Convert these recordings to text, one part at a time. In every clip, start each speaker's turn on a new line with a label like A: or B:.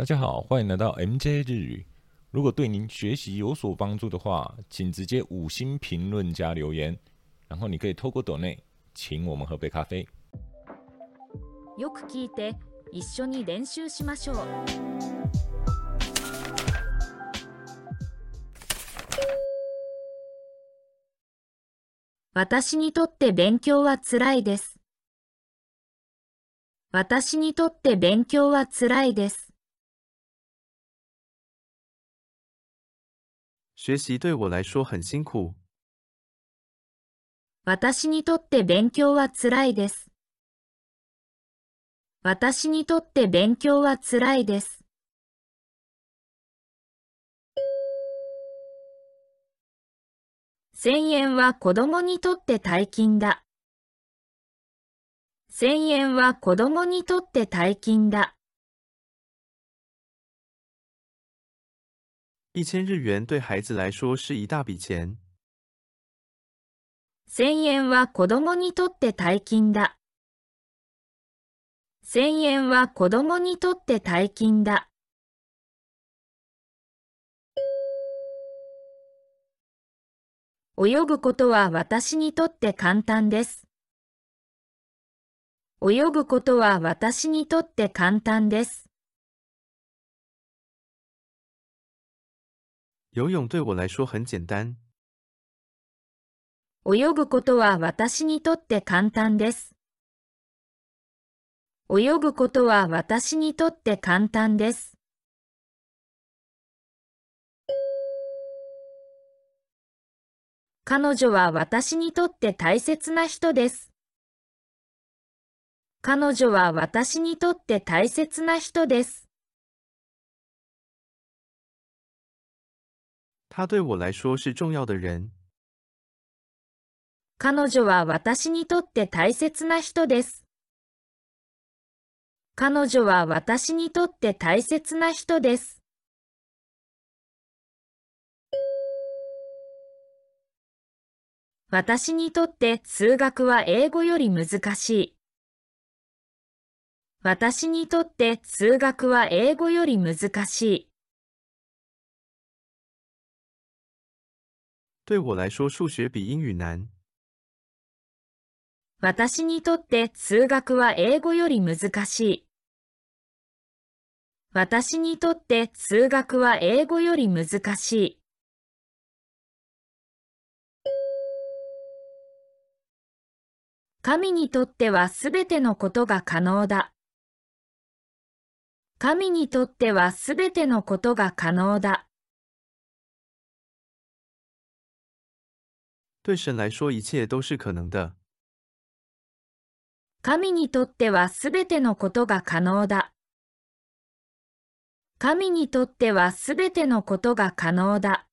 A: 大家好，欢迎来到 MJ 日语。如果对您学习有所帮助的话，请直接五星评论加留言，然后你可以透过抖内请我们喝杯咖啡。
B: よく聞いて一緒に練習しましょう私にとって勉強はつらいです私にとって勉強はつらいです
C: 学习对我来说很辛苦。
B: 私にとって勉強はつらいです私にとって勉強はつらいです千円は子供にとって大金だ。千円は子供にとって大金だ。
C: 一千日元对孩子来说是一大笔钱。
B: 千円は子供にとって大金だ。千円は子供にとって大金だ。泳ぐことは私にとって簡単です。泳ぐことは私にとって簡単です。
C: 游泳对我来说很简单。
B: 泳ぐことは私にとって簡単です。泳ぐことは私にとって簡単です。彼女は私にとって大切な人です。彼女は私にとって大切な人です。
C: 他对我来说是重要的人。
B: 彼女は私にとって大切な人です。彼女は私にとって大切な人です。私にとって数学は英語より難しい。私にとって数学は英語より難しい。
C: 对我来说，数学比英语难。
B: 私にとって数学は英語より難しい。私にとって数学は英語より難しい。神にとってはすべてのことが可能だ。神にとってはすべてのことが可能だ。
C: 对神来说，一切都是可能的。
B: 神にとってはすべてのことが可能だ。神にとってはすべてのことが可能だ。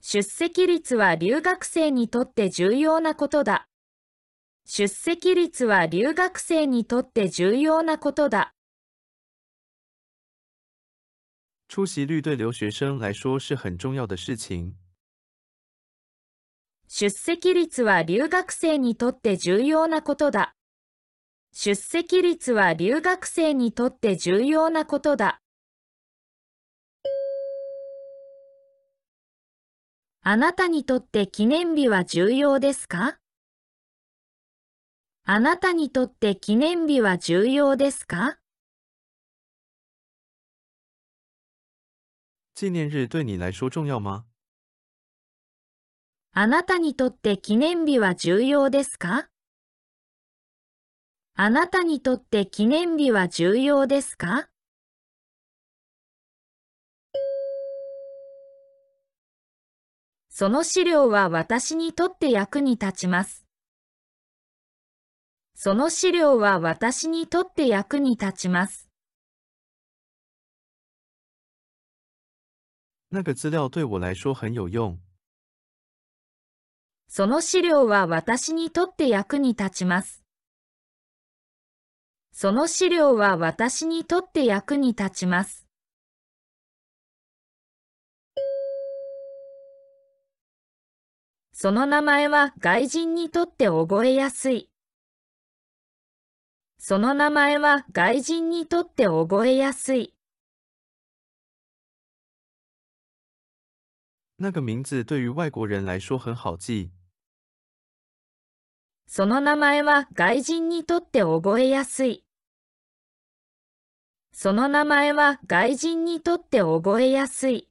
B: 出席率は留学生にとって重要なことだ。出席率は留学生にとって重要なことだ。
C: 出席率对留学生来说是很重要的事情。
B: 出席率は留学生にとって重要なことだ。出席率は留学生にとって重要なことだ。あなたにとって記念日は重要ですか？あなたにとって記念日は重要ですか？
C: 纪念日对你来说重要吗？
B: あなたにとって記念日は重要ですか？あなたにとって記念日は重要ですか？その資料は私にとって役に立ちます。その資料は私にとって役に立ちます。
C: 那个资料对我来说很有用。
B: その資料は私にとって役に立ちます。その資料は私にとって役に立ちます。その名前は外人にとって覚えやすい。その名前は外人にとって覚えやすい。
C: 那个名字对于外国人来说很好记。
B: その名前は外人にとって覚えやすい。その名前は外人にとって覚えやすい。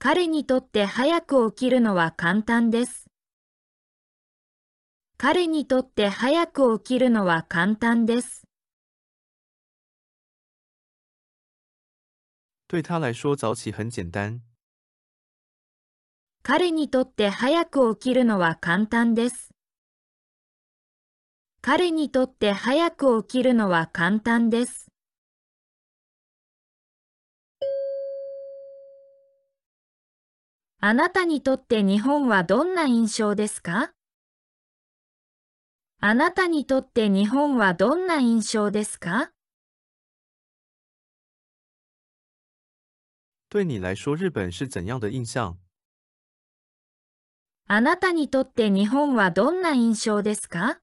B: 彼にとって早く起きるのは簡単です。彼にとって早く起きるのは簡単です。
C: 对他来说早起很简单。
B: 彼にとって早く起きるのは簡単です。彼にとって早く起きるのは簡単です。あなたにとって日本はどんな印象ですか？あなたにとって日本はどんな印象ですか？
C: 对你来说，日本是怎样的印象？
B: あなたにとって日本はどんな印象ですか？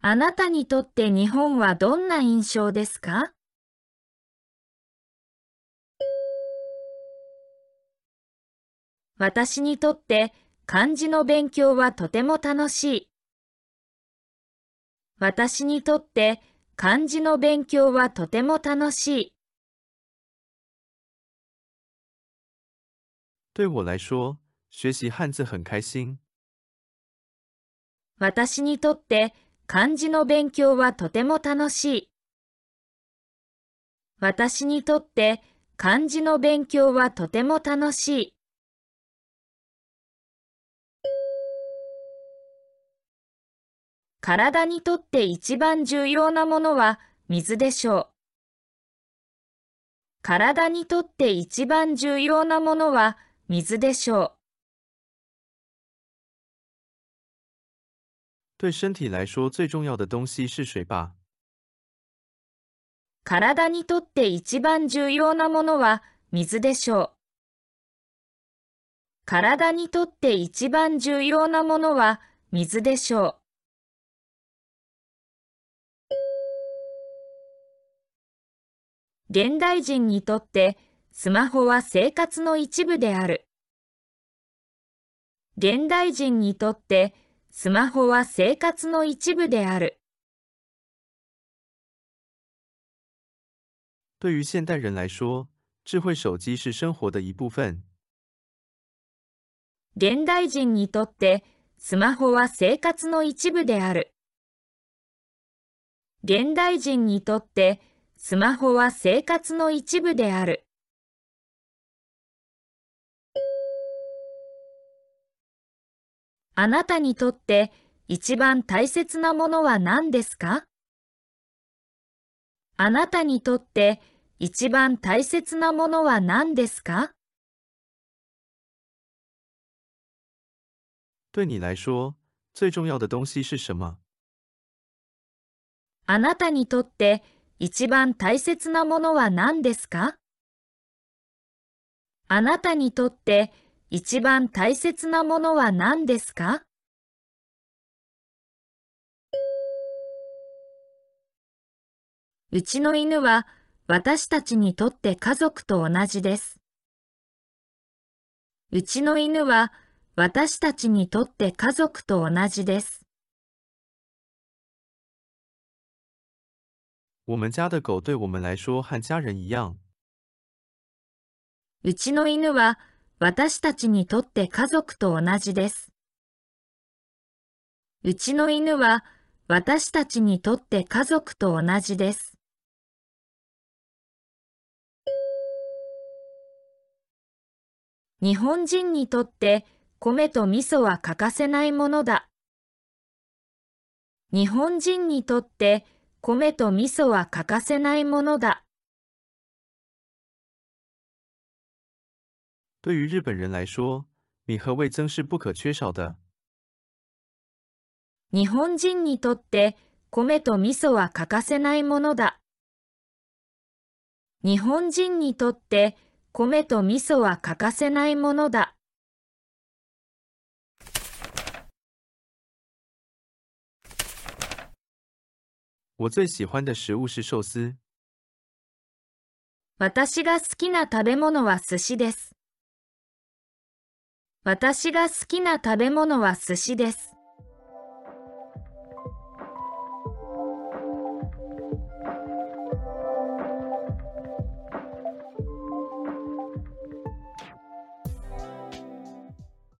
B: あなたにとって日本はどんな印象ですか？私にとって漢字の勉強はとても楽しい。私にとって漢字の勉強はとても楽しい。
C: 对我来说，学习汉字很开心。
B: 私にとって漢字の勉強はとても楽しい。私にとって漢字の勉強はとても楽しい。体にとって一番重要なものは水でしょう。体にとって一番重要なものは水でしょう。
C: 对身体来说最重要的东西是水吧？
B: 体。にとって一番重要なものは水でしょう。体。にとって一番重要なものは水でしょう。現代人にとってスマホは生活の一部である。現代人にとってスマホは生活の一部である。
C: 对于现代人来说，智慧手机是生活的一部分。
B: 現代人にとってスマホは生活の一部である。現代人にとってスマホは生活の一部である。あなたにとって一番大切なものは何ですか？あなたにとって一番大切なものは何ですか？
C: 对你来说，最重要的东西是什么？
B: あなたにとって一番大切なものは何ですか？あなたにとって一番大切なものは何ですか？うちの犬は私たちにとって家族と同じです。うちの犬は私たちにとって家族と同じです。
C: 我们家的狗对我们来说和家人一样。
B: うちの犬は私たちにとって家族と同じです。うちの犬は私たちにとって家族と同じです。日本人にとって米と味噌は欠かせないものだ。日本人にとって米と味噌は欠かせないものだ。
C: 对于日本人来说，米和味增是不可缺少的。
B: 日本人にとって米と味噌は欠かせないものだ。日本人にとって米と味噌は欠かせないものだ。
C: 我最喜欢的食物是寿司。
B: 私が好きな食べ物は寿司です。私が好きな食べ物は寿司です。